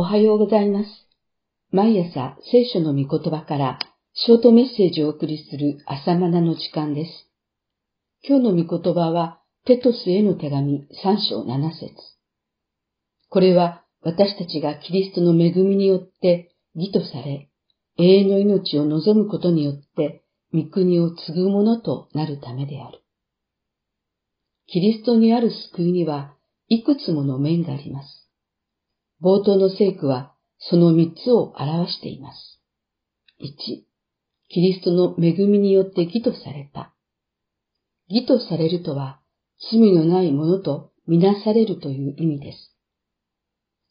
おはようございます。毎朝聖書の御言葉からショートメッセージをお送りする朝マナの時間です。今日の御言葉はテトスへの手紙3章7節これは私たちがキリストの恵みによって義とされ、永遠の命を望むことによって御国を継ぐものとなるためである。キリストにある救いにはいくつもの面があります。冒頭の聖句はその三つを表しています。1、キリストの恵みによって義とされた。義とされるとは、罪のないものとみなされるという意味です。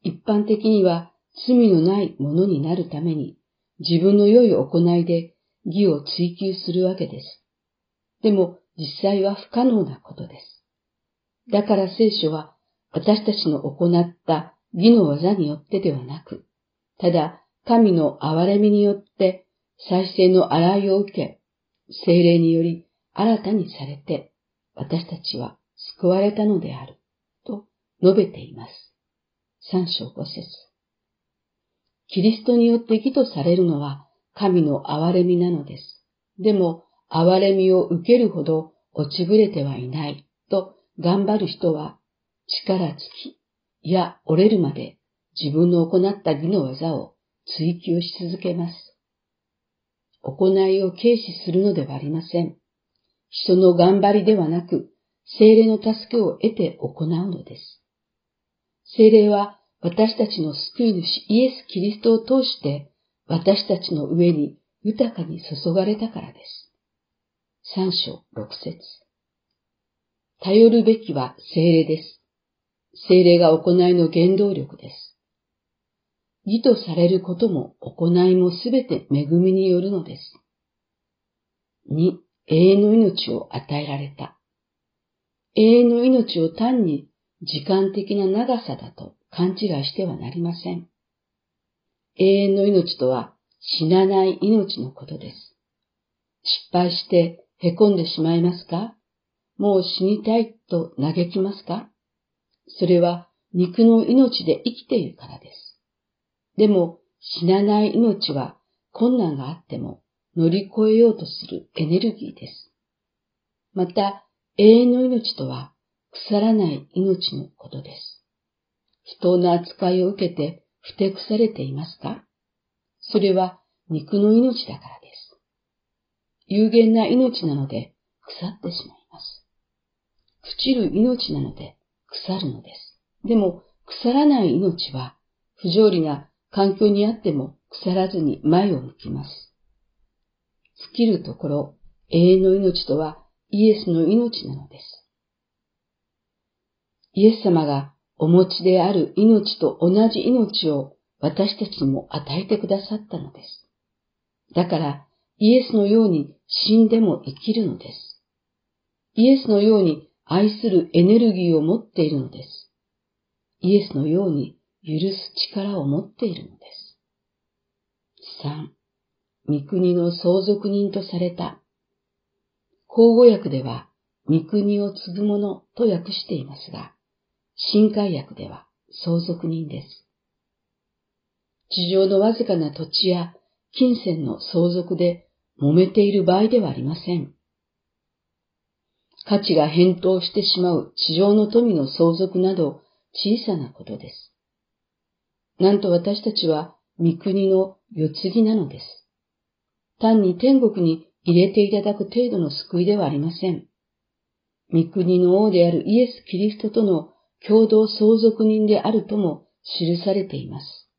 一般的には罪のないものになるために自分の良い行いで義を追求するわけです。でも実際は不可能なことです。だから聖書は私たちの行った義の技によってではなく、ただ神の憐れみによって再生の洗いを受け、精霊により新たにされて、私たちは救われたのである、と述べています。三章五節。キリストによって義とされるのは神の憐れみなのです。でも、憐れみを受けるほど落ちぶれてはいない、と頑張る人は力尽き、いや折れるまで自分の行った義の技を追求し続けます。行いを軽視するのではありません。人の頑張りではなく、精霊の助けを得て行うのです。精霊は私たちの救い主イエス・キリストを通して私たちの上に豊かに注がれたからです。三章六節頼るべきは精霊です。精霊が行いの原動力です。義とされることも行いもすべて恵みによるのです。2、永遠の命を与えられた。永遠の命を単に時間的な長さだと勘違いしてはなりません。永遠の命とは死なない命のことです。失敗して凹んでしまいますか？もう死にたいと嘆きますか？それは肉の命で生きているからです。でも死なない命は困難があっても乗り越えようとするエネルギーです。また永遠の命とは腐らない命のことです。不当な扱いを受けてふてくされていますか？それは肉の命だからです。有限な命なので腐ってしまいます。朽ちる命なので腐るのです。でも、腐らない命は、不条理な環境にあっても腐らずに前を向きます。尽きるところ、永遠の命とはイエスの命なのです。イエス様がお持ちである命と同じ命を私たちにも与えてくださったのです。だから、イエスのように死んでも生きるのです。イエスのように愛するエネルギーを持っているのです。イエスのように許す力を持っているのです。3. 御国の相続人とされた。口語訳では、御国を継ぐ者と訳していますが、新海訳では相続人です。地上のわずかな土地や金銭の相続で揉めている場合ではありません。価値が変動してしまう地上の富の相続など小さなことです。なんと私たちは御国の世継ぎなのです。単に天国に入れていただく程度の救いではありません。御国の王であるイエス・キリストとの共同相続人であるとも記されています。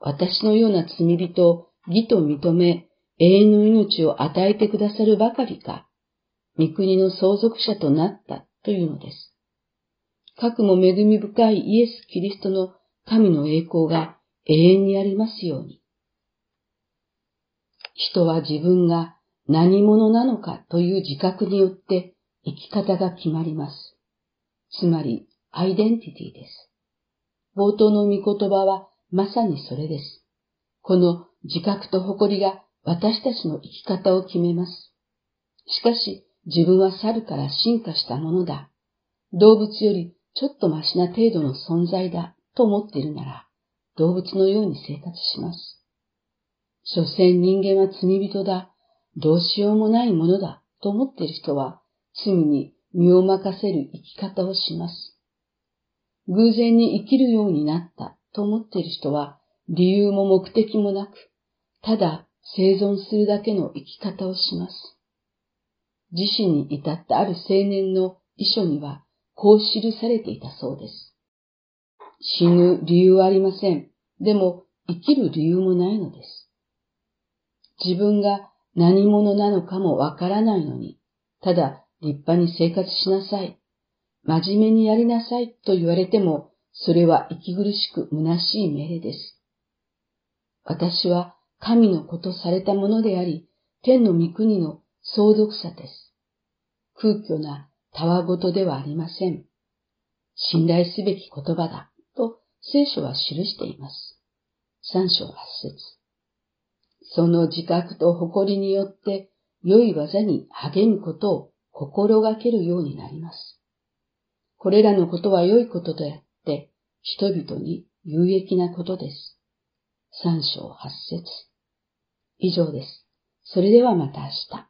私のような罪人を義と認め永遠の命を与えてくださるばかりか、御国の相続者となったというのです。核も恵み深いイエス・キリストの神の栄光が永遠にありますように。人は自分が何者なのかという自覚によって生き方が決まります。つまり、アイデンティティです。冒頭の御言葉はまさにそれです。この自覚と誇りが私たちの生き方を決めます。しかし、自分は猿から進化したものだ。動物よりちょっとマシな程度の存在だと思っているなら、動物のように生活します。所詮人間は罪人だ、どうしようもないものだと思っている人は罪に身を任せる生き方をします。偶然に生きるようになったと思っている人は理由も目的もなく、ただ生存するだけの生き方をします。自身に至ったある青年の遺書にはこう記されていたそうです。死ぬ理由はありません。でも生きる理由もないのです。自分が何者なのかもわからないのに、ただ立派に生活しなさい。真面目にやりなさいと言われても、それは息苦しく虚しい命令です。私は神のことされたものであり、天の御国の相続者です。空虚なたわごとではありません。信頼すべき言葉だと聖書は記しています。三章八節その自覚と誇りによって良い技に励むことを心がけるようになります。これらのことは良いことであって、人々に有益なことです。三章八節以上です。それではまた明日。